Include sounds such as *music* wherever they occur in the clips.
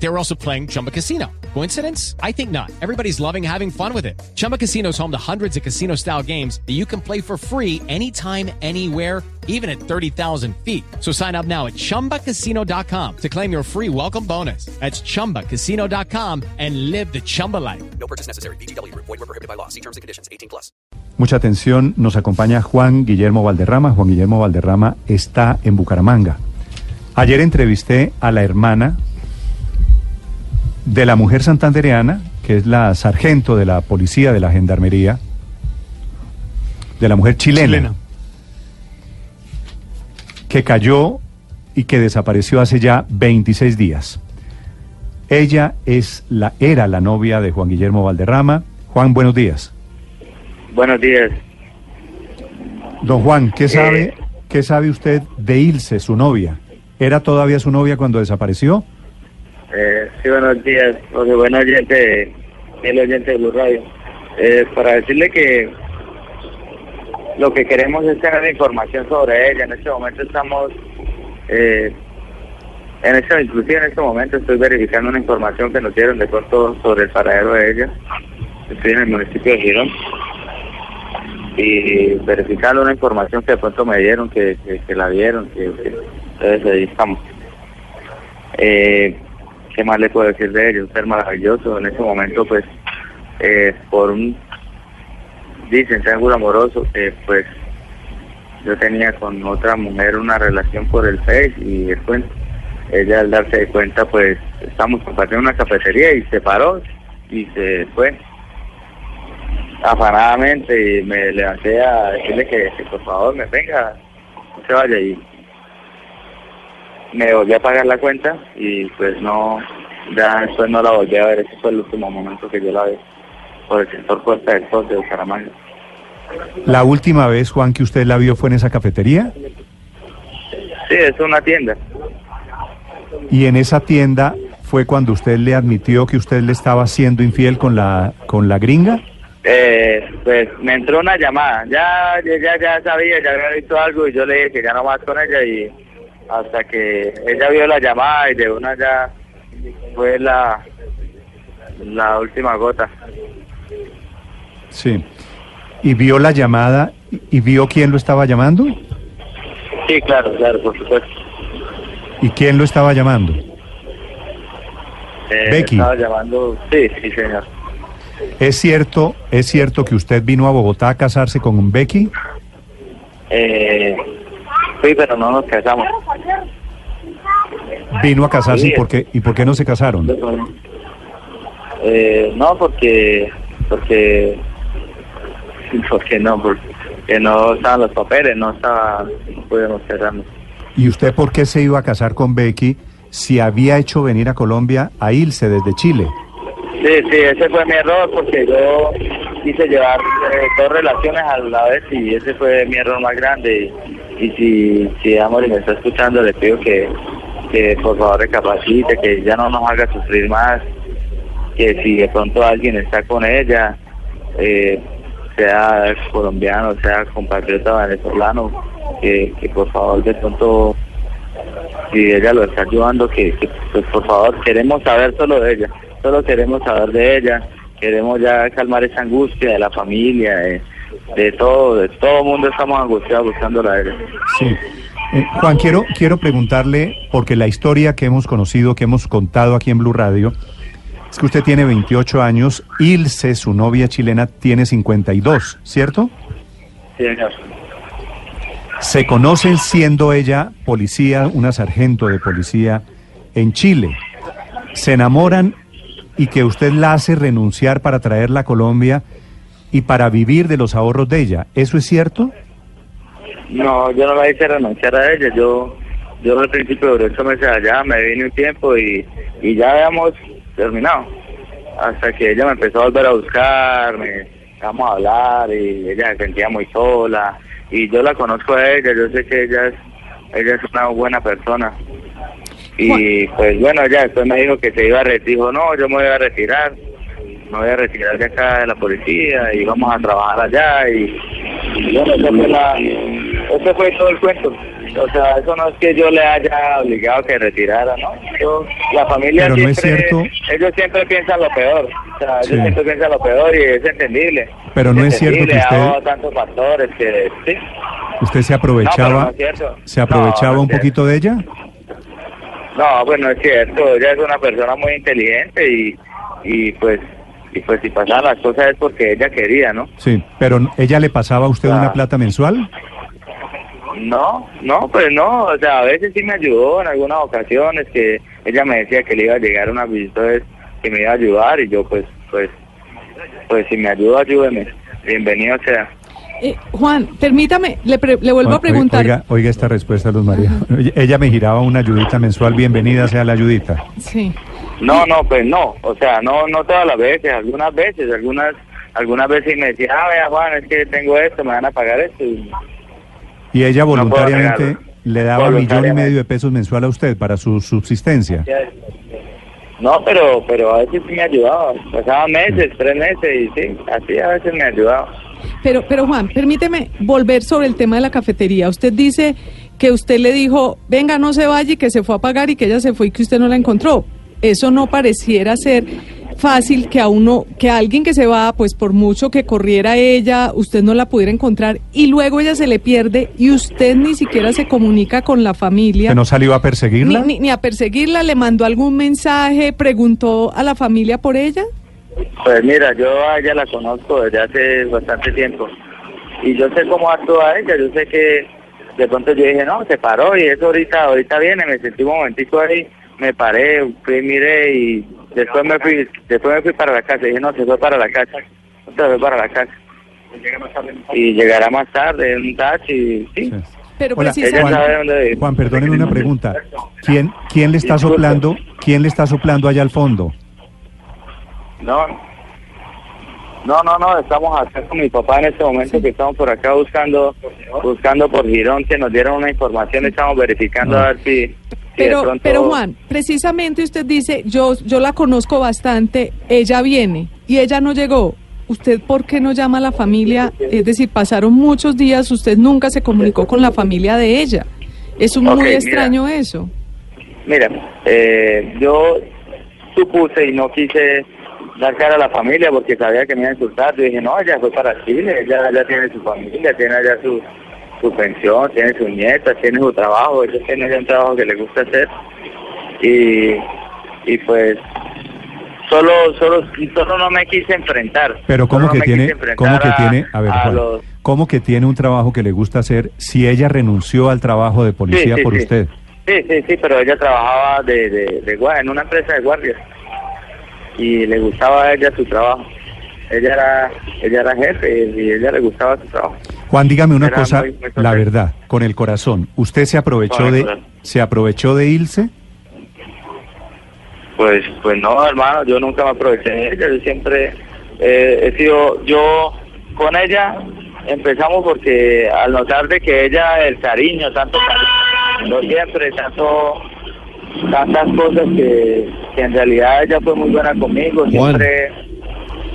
They were also playing Chumba Casino. Coincidence? I think not. Everybody's loving having fun with it. Chumba Casino is home to hundreds of casino style games that you can play for free anytime, anywhere, even at 30,000 feet. So sign up now at chumbacasino.com to claim your free welcome bonus. That's chumbacasino.com and live the Chumba life. No purchase necessary. BGW. Void were prohibited by law. See terms and conditions. 18 plus. Mucha atención, nos acompaña Juan Guillermo Valderrama. Juan Guillermo Valderrama está en Bucaramanga. Ayer entrevisté a la hermana de la mujer santandereana, que es la sargento de la policía de la gendarmería, de la mujer chilena, Chilena. que cayó y que desapareció hace ya 26 días. Ella es la, era la novia de Juan Guillermo Valderrama. Juan, buenos días. Buenos días. Don Juan, ¿qué Eh. sabe, ¿qué sabe usted de Ilse, su novia? ¿Era todavía su novia cuando desapareció? Eh, sí, buenos días. José, buen oyente, el oyente de Blue Radio. Eh, para decirle que lo que queremos es tener información sobre ella. En este momento estamos, eh, en este, inclusive en este momento estoy verificando una información que nos dieron de pronto sobre el paradero de ella. Estoy en el municipio de Girón y verificando una información que de pronto me dieron, que, la vieron, que, que entonces ahí estamos. Eh, ¿Qué más le puedo decir de ellos? Ser maravilloso. En ese momento, pues, eh, por un, dicen, triángulo amoroso, que pues yo tenía con otra mujer una relación por el Face y después ella al darse de cuenta, pues, estamos compartiendo una cafetería y se paró y se fue afanadamente y me levanté a decirle que, que por favor me venga, no se vaya y me volví a pagar la cuenta y pues no, ya después no la volví a ver, ese fue el último momento que yo la vi por el sector Puerta del Sol de Bucaramanga. La última vez, Juan, que usted la vio fue en esa cafetería Sí, es una tienda. y en esa tienda fue cuando usted le admitió que usted le estaba siendo infiel con la con la gringa. Eh, pues me entró una llamada, ya, ya, ya sabía, ya había visto algo y yo le dije que ya no más con ella y hasta que ella vio la llamada y de una ya fue la, la última gota. Sí. Y vio la llamada y- vio quién lo estaba llamando Sí, claro, claro, por supuesto. y quién lo estaba llamando. Eh, Becky. Estaba llamando, sí, sí, señor. ¿Es cierto, es cierto que usted vino a Bogotá a casarse con un Becky? Eh, sí, pero no nos casamos. Vino a casarse y Sí. por qué y por qué no se casaron? Eh, no, porque, porque, porque no, porque no estaban los papeles, no estaba, no pudimos casarnos. ¿Y usted por qué se iba a casar con Becky si había hecho venir a Colombia a Ilse desde Chile? Sí, sí, ese fue mi error porque yo quise llevar eh, dos relaciones a la vez y ese fue mi error más grande. Y, y si, si Amor me está escuchando, le pido que, que por favor recapacite, que ya no nos haga sufrir más, que si de pronto alguien está con ella, eh, sea colombiano, sea compatriota venezolano, que, que por favor de pronto, si ella lo está ayudando, que, pues por favor queremos saber solo de ella, solo queremos saber de ella, queremos ya calmar esa angustia de la familia, de, de todo, de todo mundo estamos angustiados buscándola a ella. Sí. Eh, Juan, quiero, quiero preguntarle, porque la historia que hemos conocido, que hemos contado aquí en Blue Radio, es que usted tiene 28 años, Ilse, su novia chilena, tiene 52, ¿cierto? Sí, señor. Se conocen siendo ella policía, una sargento de policía en Chile. Se enamoran y que usted la hace renunciar para traerla a Colombia y para vivir de los ahorros de ella. ¿Eso es cierto? No, yo no la hice renunciar a ella. Yo yo al principio duré ocho meses allá, me vine un tiempo y, y ya habíamos terminado. Hasta que ella me empezó a volver a buscar, me empezamos a hablar y ella se sentía muy sola. Y yo la conozco a ella, yo sé que ella es, ella es una buena persona. Y pues bueno, ella después me dijo que se iba a retirar, dijo no, yo me voy a retirar. Me voy a retirar de acá de la policía y vamos a trabajar allá y, y bueno, eso fue, la, eso fue todo el cuento. O sea, eso no es que yo le haya obligado a que retirara, ¿no? Yo, la familia Pero no es siempre, cierto- ellos siempre piensan lo peor. O sea, Sí. ellos siempre piensan lo peor y es entendible. Pero no es cierto que usted- tantos factores que, sí. ¿Usted se No, aprovechaba, no cierto. se aprovechaba No, no un poquito de ella? No, bueno, es cierto, ella es una persona muy inteligente y, y pues y pues si pasaban las cosas es porque ella quería, ¿no? Sí, pero ¿ella le pasaba a usted Ah. una plata mensual? No, no, pues no, o sea, a veces sí me ayudó en algunas ocasiones que ella me decía que le iba a llegar una visita que me iba a ayudar y yo pues, pues, pues si me ayuda, ayúdeme, bienvenido sea. Eh, Juan, permítame, le, pre- le vuelvo a Oiga- preguntar. Oiga, oiga esta respuesta, Luz María. Ella me giraba una ayudita mensual, bienvenida sea la ayudita. Sí. No, no, pues no, o sea, no, no todas las veces, algunas veces, algunas, algunas veces me decía, ah, vea Juan, es que tengo esto, me van a pagar esto y Y ella voluntariamente le daba millón y medio de pesos mensual a usted para su subsistencia. No, pero pero a veces sí me ayudaba. Pasaban meses, tres meses y sí, así a veces me ayudaba. Pero, pero Juan, permíteme volver sobre el tema de la cafetería. Usted dice que usted le dijo, venga, no se vaya y que se fue a pagar y que ella se fue y que usted no la encontró. Eso no pareciera ser fácil que a uno, que a alguien que se va, pues por mucho que corriera ella, usted no la pudiera encontrar y luego ella se le pierde y usted ni siquiera se comunica con la familia. ¿Que no salió a Ni, perseguirla? ni, ni a perseguirla, le mandó algún mensaje, preguntó a la familia por ella. Pues mira, yo a ella la conozco desde hace bastante tiempo. Y yo sé cómo actúa ella, yo sé que de pronto yo dije, no, se paró y eso ahorita, ahorita viene, me sentí un momentico ahí, me paré, fui, miré y después me fui, después me fui para la casa, dije, no, se fue para la casa, no se fue para la casa. Y llegará más tarde en un taxi, sí. Sí. Pero Hola, precisamente... Dónde Juan, perdóneme una pregunta. ¿Quién, quién le está Disculpe. soplando? ¿Quién le está soplando allá al fondo? No, no, no, no, estamos acá con mi papá en este momento que estamos por acá buscando, buscando por Girón que nos dieron una información, estamos verificando Ah. a ver si, si de Pero, pronto- pero Juan, precisamente usted dice, yo, yo la conozco bastante, ella viene y ella no llegó. ¿Usted por qué no llama a la familia? Es decir, pasaron muchos días, usted nunca se comunicó con la familia de ella. Es un muy mira. extraño eso. Mira, eh, yo supuse y no quise dar cara a la familia porque sabía que me iba a insultar. Yo dije, no, ella fue para Chile, ella ya tiene su familia, tiene allá su, su pensión, tiene sus nietas, tiene su trabajo, ella tiene ya un trabajo que le gusta hacer. Y, y pues solo, solo, solo no me quise enfrentar. Pero ¿cómo que tiene, cómo que tiene, a ver, Juan, los- cómo que tiene un trabajo que le gusta hacer si ella renunció al trabajo de policía Sí, sí, por sí. usted? Sí, sí, sí, pero ella trabajaba de, de, de en una empresa de guardias y le gustaba a ella su trabajo. Ella era, ella era jefe y a ella le gustaba su trabajo. Juan, dígame una Era cosa, muy- muy la verdad, con el corazón. ¿Usted se aprovechó de se aprovechó de Ilse? Pues, pues no, hermano, yo nunca me aproveché de ella. Yo siempre eh, he sido, yo con ella empezamos porque al notar de que ella, el cariño, tanto cariño, no siempre, tanto, tantas cosas que, que en realidad ella fue muy buena conmigo, siempre,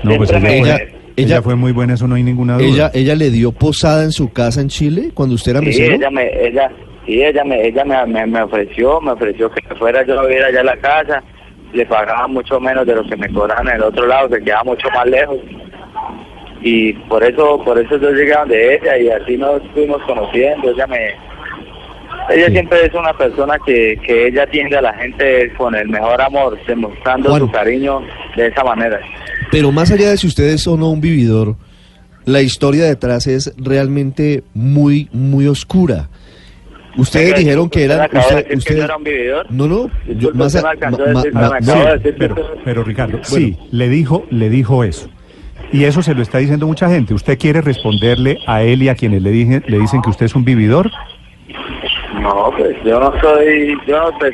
No, pues ella, me- Ella- fue muy buena, eso no hay ninguna duda. Ella, ella le dio posada en su casa en Chile cuando usted era Sí, mesero. ella me, ella, sí, ella me, ella me, me, me ofreció, me ofreció que fuera yo a vivir allá a la casa, le pagaba mucho menos de lo que me cobraban en el otro lado, que quedaba mucho más lejos. Y por eso, por eso yo llegué a donde ella y así nos fuimos conociendo, ella me, ella Sí. siempre es una persona que, que ella atiende a la gente con el mejor amor, demostrando su cariño de esa manera. Pero más allá de si usted es o no un vividor, la historia detrás es realmente muy, muy oscura. Ustedes dijeron que ¿usted eran... de usted- que era un vividor? No, no. Yo, más a- ma- ma- ma- de Pero, pero Ricardo, sí, le dijo, le dijo eso. Y eso se lo está diciendo mucha gente. ¿Usted quiere responderle a él y a quienes le, dije, le dicen que usted es un vividor? No, pues yo no soy, yo pues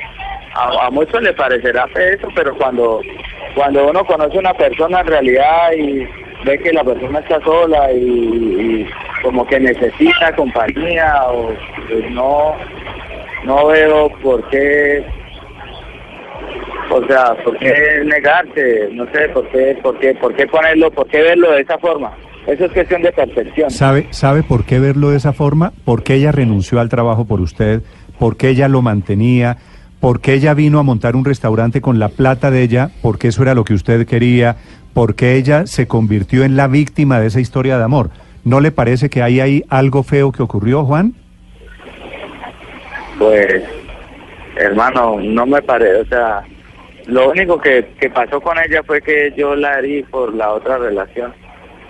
a, muchos le parecerá eso, pero cuando cuando uno conoce a una persona en realidad y ve que la persona está sola y, como que necesita compañía o pues no no veo por qué O sea, ¿por qué negarse? No sé, ¿por qué, por qué, por qué ponerlo, por qué verlo de esa forma? Eso es cuestión de percepción. ¿Sabe, ¿Sabe por qué verlo de esa forma? Porque ella renunció al trabajo por usted, porque ella lo mantenía, porque ella vino a montar un restaurante con la plata de ella, porque eso era lo que usted quería, porque ella se convirtió en la víctima de esa historia de amor. ¿No le parece que hay ahí algo feo que ocurrió, Juan? Pues, hermano, no me parece, o sea, lo único que, que pasó con ella fue que yo la herí por la otra relación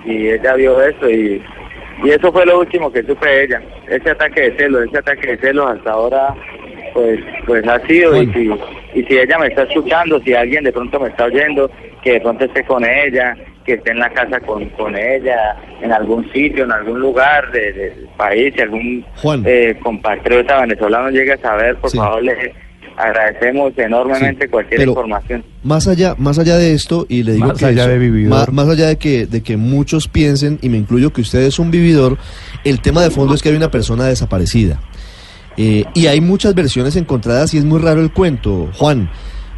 y ella vio eso y, y eso fue lo último que supe de ella. Ese ataque de celos, ese ataque de celos hasta ahora pues pues ha sido y si, y si ella me está escuchando, si alguien de pronto me está oyendo, que de pronto esté con ella, que esté en la casa con, con ella, en algún sitio, en algún lugar de- del país, si algún Juan. eh, compatriota venezolano llega a saber, por Sí. favor le agradecemos enormemente Sí, cualquier pero- información. Más allá, más allá de esto, y le digo Más que allá eso, de vividor. ma- más allá de que, de que muchos piensen, y me incluyo que usted es un vividor, el tema de fondo es que hay una persona desaparecida. Eh, y hay muchas versiones encontradas y es muy raro el cuento. Juan,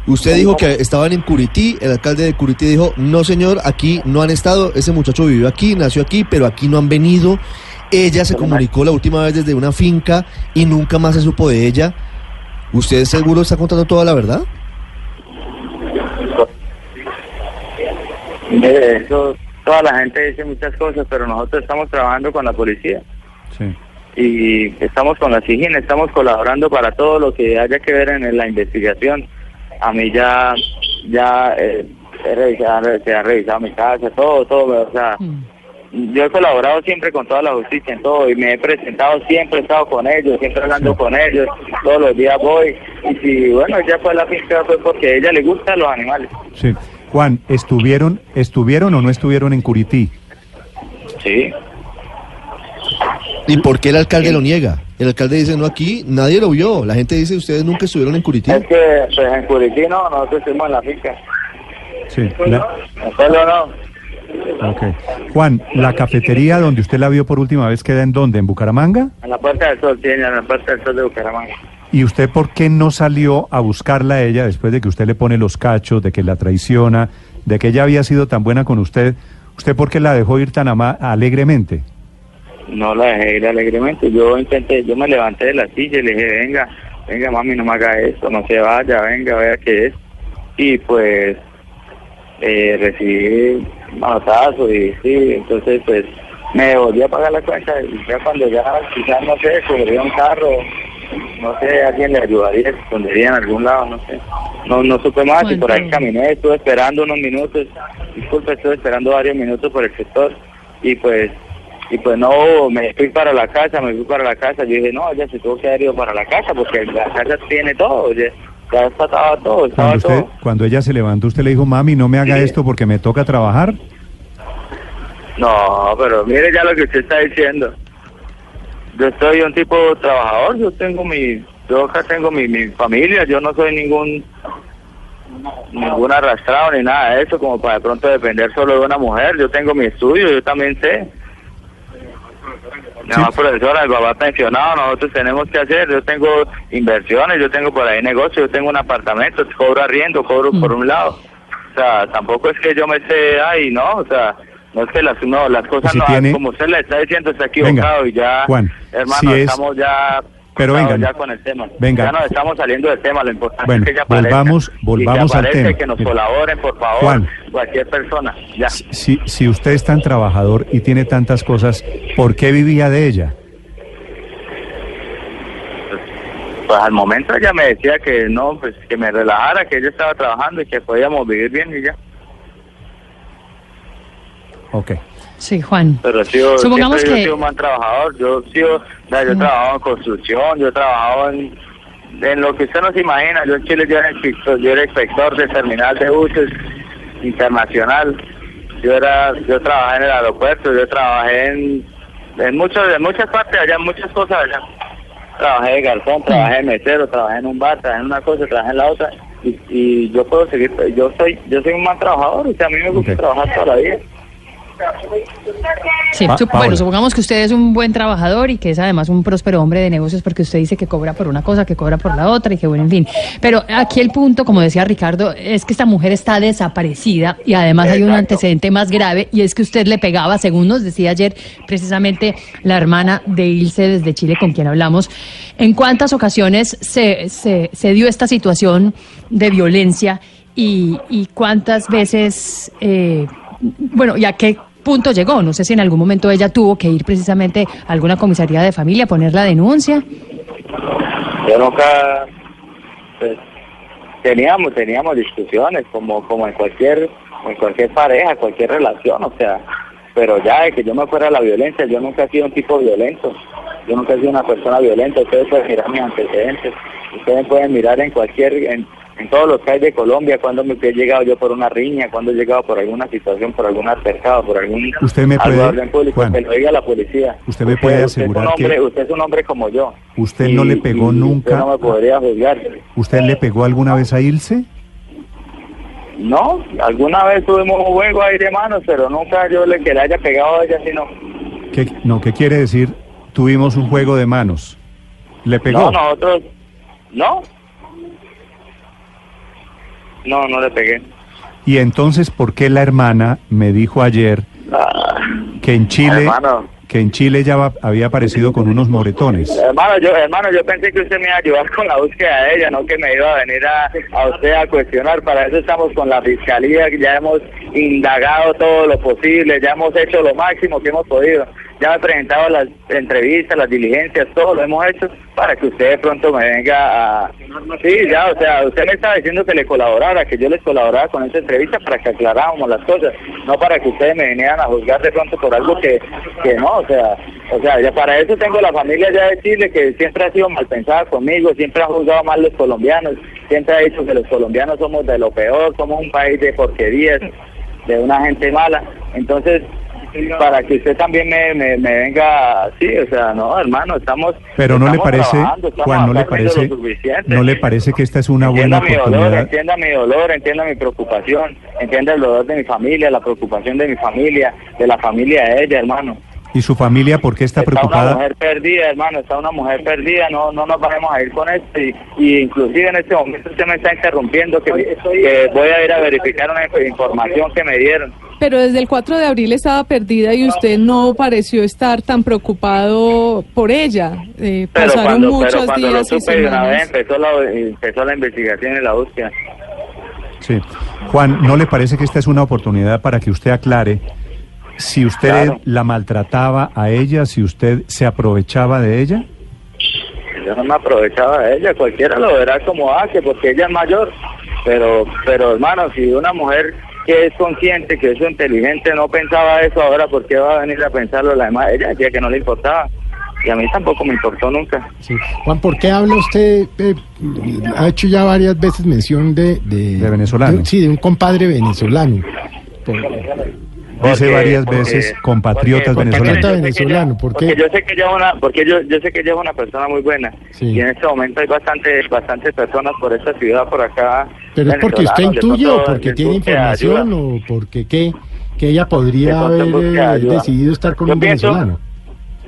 usted dijo que estaban en Curití, el alcalde de Curití dijo, no señor, aquí no han estado, ese muchacho vivió aquí, nació aquí, pero aquí no han venido. Ella se comunicó la última vez desde una finca y nunca más se supo de ella. ¿Usted seguro está contando toda la verdad? Mire, eso, toda la gente dice muchas cosas, pero nosotros estamos trabajando con la policía. Sí. y estamos con la SIGIN, estamos colaborando para todo lo que haya que ver en la investigación. A mí ya, ya eh, he revisado, se ha revisado mi casa, todo, todo, o sea, yo he colaborado siempre con toda la justicia en todo y me he presentado, siempre he estado con ellos, siempre hablando con ellos, todos los días voy y si, bueno, ella fue a la finca fue porque a ella le gustan los animales. Sí. Juan, ¿estuvieron, ¿estuvieron o no estuvieron en Curití? Sí. ¿Y por qué el alcalde lo niega? El alcalde dice, no, aquí nadie lo vio. La gente dice, ustedes nunca estuvieron en Curití. Es que pues, en Curití no, nosotros estuvimos en la finca. Sí. La- no. ok. Juan, ¿la cafetería donde usted la vio por última vez queda en dónde? ¿En Bucaramanga? En la Puerta del Sol, sí, en la Puerta del Sol de Bucaramanga. ¿Y usted por qué no salió a buscarla a ella después de que usted le pone los cachos, de que la traiciona, de que ella había sido tan buena con usted? ¿Usted por qué la dejó ir tan alegremente? No la dejé ir alegremente. Yo intenté, yo me levanté de la silla y le dije, venga, venga mami, no me haga esto, no se vaya, venga, vea qué es. Y pues eh, recibí manotazo y sí, entonces pues me volví a pagar la cuenta y ya cuando ya quizás no sé, cogería un carro, no sé, alguien le ayudaría, se escondería en algún lado, no sé. No, no supe más y por ahí caminé, estuve esperando unos minutos, disculpe, estuve esperando varios minutos por el sector y pues y pues no, me fui para la casa, me fui para la casa, yo dije, no, ella se tuvo que haber ido para la casa porque la casa tiene todo, ya, ya estaba todo, estaba Cuando, usted, todo. cuando ella se levantó, usted le dijo, mami, no me haga Sí. esto porque me toca trabajar. No, pero mire ya lo que usted está diciendo. Yo soy un tipo trabajador, yo tengo mi, yo acá tengo mi, mi familia, yo no soy ningún ningún arrastrado ni nada de eso como para de pronto depender solo de una mujer. Yo tengo mi estudio, yo también sé. Mi mamá profesora, el papá pensionado, nosotros tenemos que hacer, yo tengo inversiones, yo tengo por ahí negocio, yo tengo un apartamento, cobro arriendo, cobro por un lado. O sea, tampoco es que yo me esté, ay, no, o sea, no es que las, no, las cosas Si no, tiene- como usted le está diciendo, está equivocado Venga, y ya, Juan, hermano, si es- estamos ya, Pero venga, ya con el tema. venga. Ya nos estamos saliendo del tema, lo importante Bueno, es que ella aparezca. volvamos- que volvamos al tema. que nos colaboren, por favor, Juan. cualquier persona, ya. Si, si usted es tan trabajador y tiene tantas cosas, ¿por qué vivía de ella? Pues al momento ella me decía que no, pues que me relajara, que ella estaba trabajando y que podíamos vivir bien y ya. Ok. Sí, Juan. Pero Supongamos siempre yo he que- sido un buen trabajador, yo he sido, ya, yo he trabajado en construcción, yo he trabajado en, en lo que usted no se imagina, yo en Chile yo era inspector, yo era inspector de terminal de buses internacional, yo era, yo trabajé en el aeropuerto, yo trabajé en, en muchos, en muchas partes allá, en muchas cosas allá. Trabajé de garzón, trabajé de mesero, trabajé en un bar, trabajé en una cosa, trabajé en la otra, y, y yo puedo seguir, yo soy, yo soy un mal trabajador, o sea, a mí me gusta trabajar toda la vida. Sí, Pa- sup- Paola. bueno, supongamos que usted es un buen trabajador y que es además un próspero hombre de negocios porque usted dice que cobra por una cosa, que cobra por la otra y que bueno, en fin. Pero aquí el punto, como decía Ricardo, es que esta mujer está desaparecida y además hay un antecedente más grave y es que usted le pegaba, según nos decía ayer precisamente la hermana de Ilse desde Chile con quien hablamos, ¿en cuántas ocasiones se, se, se dio esta situación de violencia y, y cuántas veces, eh, bueno, y a qué punto llegó? No sé si en algún momento ella tuvo que ir precisamente a alguna comisaría de familia a poner la denuncia. Yo nunca, pues, teníamos, teníamos discusiones como, como en cualquier, en cualquier pareja, cualquier relación, o sea, pero ya de que yo me fuera a la violencia, yo nunca he sido un tipo violento, yo nunca he sido una persona violenta, ustedes pueden mirar mis antecedentes, ustedes pueden mirar en cualquier, en, en todos los países de Colombia, cuando me he llegado yo por una riña, cuando he llegado por alguna situación, por algún altercado, por algún Usted me puede- de orden público, Juan, que lo diga la policía. usted me puede usted es un asegurar que- hombre- Usted es un hombre como yo. ¿Usted no le pegó nunca? Usted no me podría juzgar. ¿Usted le pegó alguna vez a Ilse? No, alguna vez tuvimos un juego ahí de manos, pero nunca yo le que le haya pegado a ella, sino... ¿Qué, no, ¿qué quiere decir? Tuvimos un juego de manos. ¿Le pegó? No, nosotros... ¿No? No, no le pegué. Y entonces, ¿por qué la hermana me dijo ayer Ah, que en Chile, Hermano. que en Chile ya va- había aparecido con unos moretones? hermano, yo hermano, yo pensé que usted me iba a ayudar con la búsqueda de ella, no que me iba a venir a, a usted a cuestionar. Para eso estamos con la fiscalía, ya hemos indagado todo lo posible, ya hemos hecho lo máximo que hemos podido. Ya me he presentado las entrevistas, las diligencias, todo lo hemos hecho para que usted de pronto me venga a... Sí, ya, o sea, usted me estaba diciendo que le colaborara, que yo les colaborara con esa entrevista para que aclaráramos las cosas, no para que ustedes me vinieran a juzgar de pronto por algo que, que no, o sea, o sea, ya para eso tengo la familia ya de Chile que siempre ha sido mal pensada conmigo, siempre ha juzgado mal los colombianos, siempre ha dicho que los colombianos somos de lo peor, somos un país de porquerías, de una gente mala, entonces para que usted también me, me, me venga, sí, o sea, no, hermano, estamos Pero no le parece, Juan, no le parece, suficiente. no le parece que esta es una entienda buena mi dolor, oportunidad. entienda mi dolor, entienda mi preocupación, entienda el dolor de mi familia, la preocupación de mi familia, de la familia de ella, hermano. ¿Y su familia por qué está una preocupada? mujer perdida, hermano, está una mujer perdida, no no nos vamos a ir con esto y, y inclusive en este momento usted me está interrumpiendo que, que voy a ir a verificar una información que me dieron. Pero desde el 4 de abril estaba perdida y usted no pareció estar tan preocupado por ella. Eh, Pero pasaron cuando, pero muchos cuando lo días y supe de una vez empezó la, empezó la investigación y la búsqueda. Sí. Juan, ¿no le parece que esta es una oportunidad para que usted aclare si usted Claro. la maltrataba a ella, si usted se aprovechaba de ella? Yo no me aprovechaba de ella, cualquiera lo verá como ah, que porque ella es mayor, pero, pero hermano, si una mujer que es consciente, que es inteligente, no pensaba eso ahora, ¿por qué va a venir a pensarlo la demás? Ella decía que no le importaba, y a mí tampoco me importó nunca. Sí. Juan, ¿por qué habla usted? eh, ha hecho ya varias veces mención de... De, De venezolano. de- sí, de un compadre venezolano. Por- Dice varias porque- veces compatriotas porque- venezolanos. venezolano, ¿por qué? Porque yo sé que ella es una, porque yo, yo sé que ella es una persona muy buena Sí. y en este momento hay bastante, bastantes personas por esta ciudad, por acá. ¿Pero es porque usted intuye o porque tiene información o porque qué? Que ella podría haber eh, decidido estar con Yo un pienso- venezolano.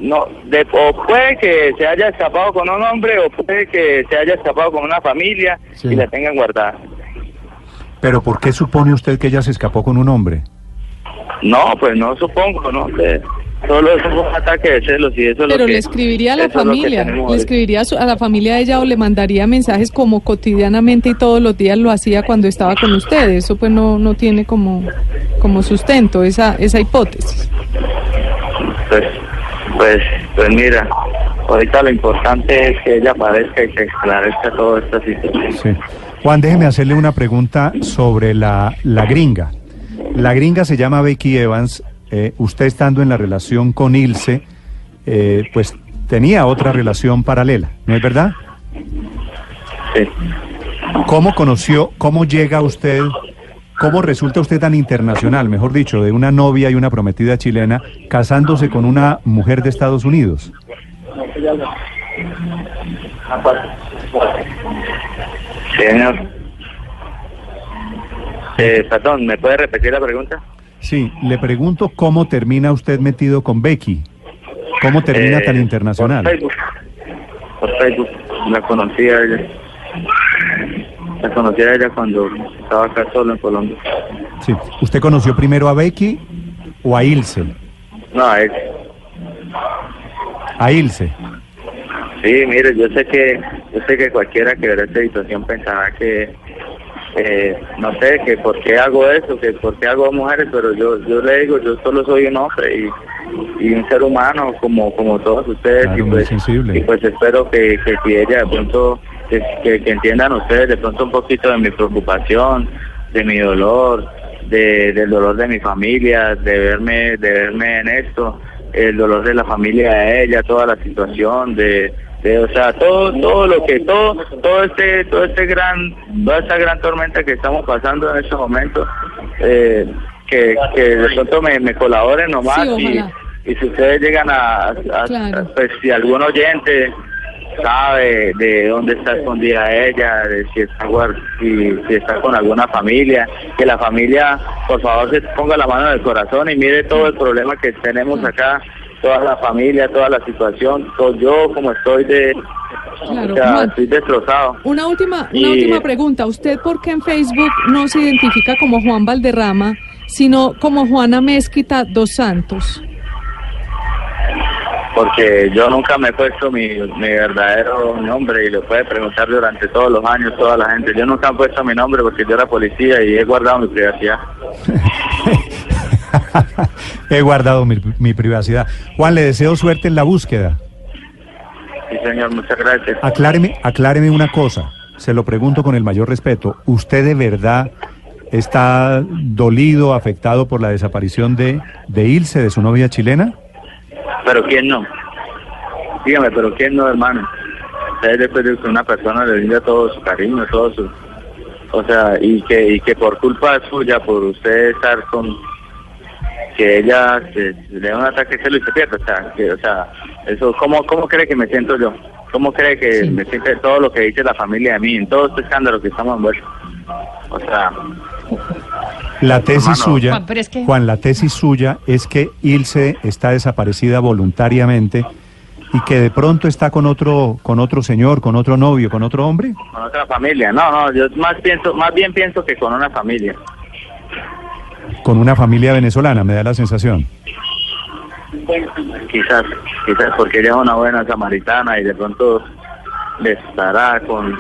No, de, o puede que se haya escapado con un hombre o puede que se haya escapado con una familia Sí. y la tengan guardada. Pero ¿por qué supone usted que ella se escapó con un hombre? No, pues no supongo, no sé. Solo es un ataque de celos y eso es lo Pero que... le escribiría a la que familia, tenemos le escribiría a, su- a la familia de ella o le mandaría mensajes como cotidianamente y todos los días lo hacía cuando estaba con ustedes. Eso pues no, no tiene como, como sustento esa, esa hipótesis. Pues, pues, pues mira, ahorita lo importante es que ella aparezca y que esclarezca toda esta situación. Sí. Juan, déjeme hacerle una pregunta sobre la, la gringa. La gringa se llama Becky Evans. Eh, usted estando en la relación con Ilse, eh, pues tenía otra relación paralela, ¿no es verdad? Sí. ¿Cómo conoció, cómo llega usted, cómo resulta usted tan internacional, mejor dicho, de una novia y una prometida chilena casándose con una mujer de Estados Unidos? Señor. Eh, perdón, ¿me puede repetir la pregunta? Sí, le pregunto cómo termina usted metido con Becky. ¿Cómo termina Eh, tan internacional? Por Facebook. Por Facebook. La conocí a ella. La conocí a ella cuando estaba acá solo en Colombia. Sí. ¿Usted conoció primero a Becky o a Ilse? No, es. A Ilse. Sí, mire, yo sé que yo sé que cualquiera que verá esta situación pensará que eh, no sé, que por qué hago eso, que por qué hago a mujeres, pero yo yo le digo, yo solo soy un hombre y, y un ser humano como como todos ustedes Claro, y pues y pues espero que, que si ella de pronto que, que, que entiendan ustedes de pronto un poquito de mi preocupación, de mi dolor, de, del dolor de mi familia, de verme de verme en esto, el dolor de la familia de ella, toda la situación de de, o sea, todo, todo lo que, todo, todo este, todo este gran, toda esta gran tormenta que estamos pasando en estos momentos, eh, que, que de pronto me, me colaboren nomás Sí, y, y si ustedes llegan a, a- Claro. pues si algún oyente sabe de dónde está escondida ella, de si está si, si está con alguna familia, que la familia por favor se ponga la mano en el corazón y mire todo el problema que tenemos acá, toda la familia, toda la situación, todo yo como estoy de, Claro, o sea, Juan. estoy destrozado. Una última, Y- una última pregunta. ¿Usted por qué en Facebook no se identifica como Juan Valderrama, sino como Juana Mezquita dos Santos? porque yo nunca me he puesto mi, mi verdadero nombre y lo puede preguntar durante todos los años toda la gente. Yo nunca he puesto mi nombre porque yo era policía y he guardado mi privacidad. *laughs* *laughs* He guardado mi, mi privacidad. Juan, le deseo suerte en la búsqueda. Sí, señor, muchas gracias. Acláreme, acláreme una cosa. Se lo pregunto con el mayor respeto. ¿Usted de verdad está dolido, afectado por la desaparición de, de Ilse, de su novia chilena? Pero ¿quién no? Dígame, pero ¿quién no, hermano? Usted después de que una persona le brinda todo su cariño, todo su... O sea, y que, y que por culpa suya, por usted estar con... Que ella se, le da un ataque celo y se pierde. O sea, que, o sea eso, ¿cómo, ¿cómo cree que me siento yo? ¿Cómo cree que Sí. me siente todo lo que dice la familia de mí, en todo este escándalo que estamos envueltos? O sea, La tesis Hermano. suya, Juan, pero es que- Juan, la tesis suya es que Ilse está desaparecida voluntariamente y que de pronto está con otro, con otro señor, con otro novio, con otro hombre. con otra familia. No, no, yo más pienso, más bien pienso que con una familia. Con una familia venezolana, me da la sensación. Quizás, quizás porque ella es una buena samaritana y de pronto le estará con,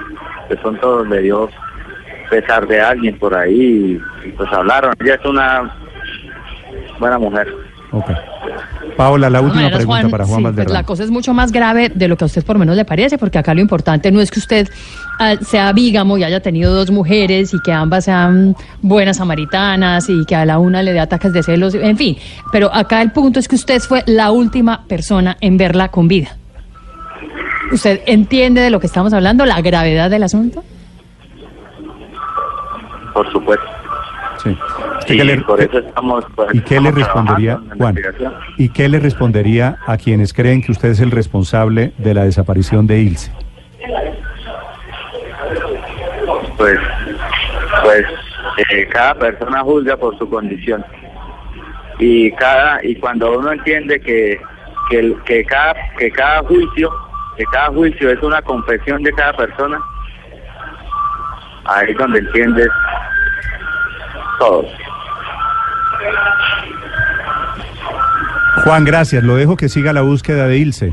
de pronto le dio pesar de alguien por ahí y pues hablaron. Ella es una buena mujer. Ok. Paola, la última maneras, pregunta para Juan sí, pues la cosa es mucho más grave de lo que a usted por lo menos le parece, porque acá lo importante no es que usted ah, sea bígamo y haya tenido dos mujeres y que ambas sean buenas samaritanas y que a la una le dé ataques de celos, en fin. Pero acá el punto es que usted fue la última persona en verla con vida. ¿Usted entiende de lo que estamos hablando, la gravedad del asunto? Por supuesto. Sí. ¿Usted Y qué le- por eso estamos. por eso ¿Y qué le estamos respondería, Juan? ¿Y qué le respondería a quienes creen que usted es el responsable de la desaparición de Ilse? Pues, pues eh, cada persona juzga por su condición y cada y cuando uno entiende que que, que cada que cada juicio que cada juicio es una confesión de cada persona ahí es donde entiendes todo Juan, gracias. Lo dejo que siga la búsqueda de Ilse.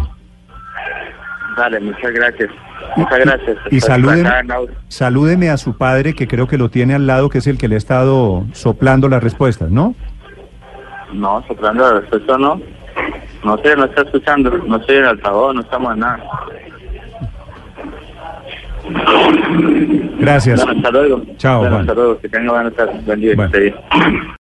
dale muchas gracias muchas gracias Y audio. salúdeme a su padre, que creo que lo tiene al lado, que es el que le ha estado soplando las respuestas, ¿no? no soplando la respuesta no no sé no está escuchando no estoy en altavoz no estamos en nada Gracias. Bueno, hasta luego. Chao, Bueno, hasta luego. Que tenga buenas tardes. Buen día. Bueno.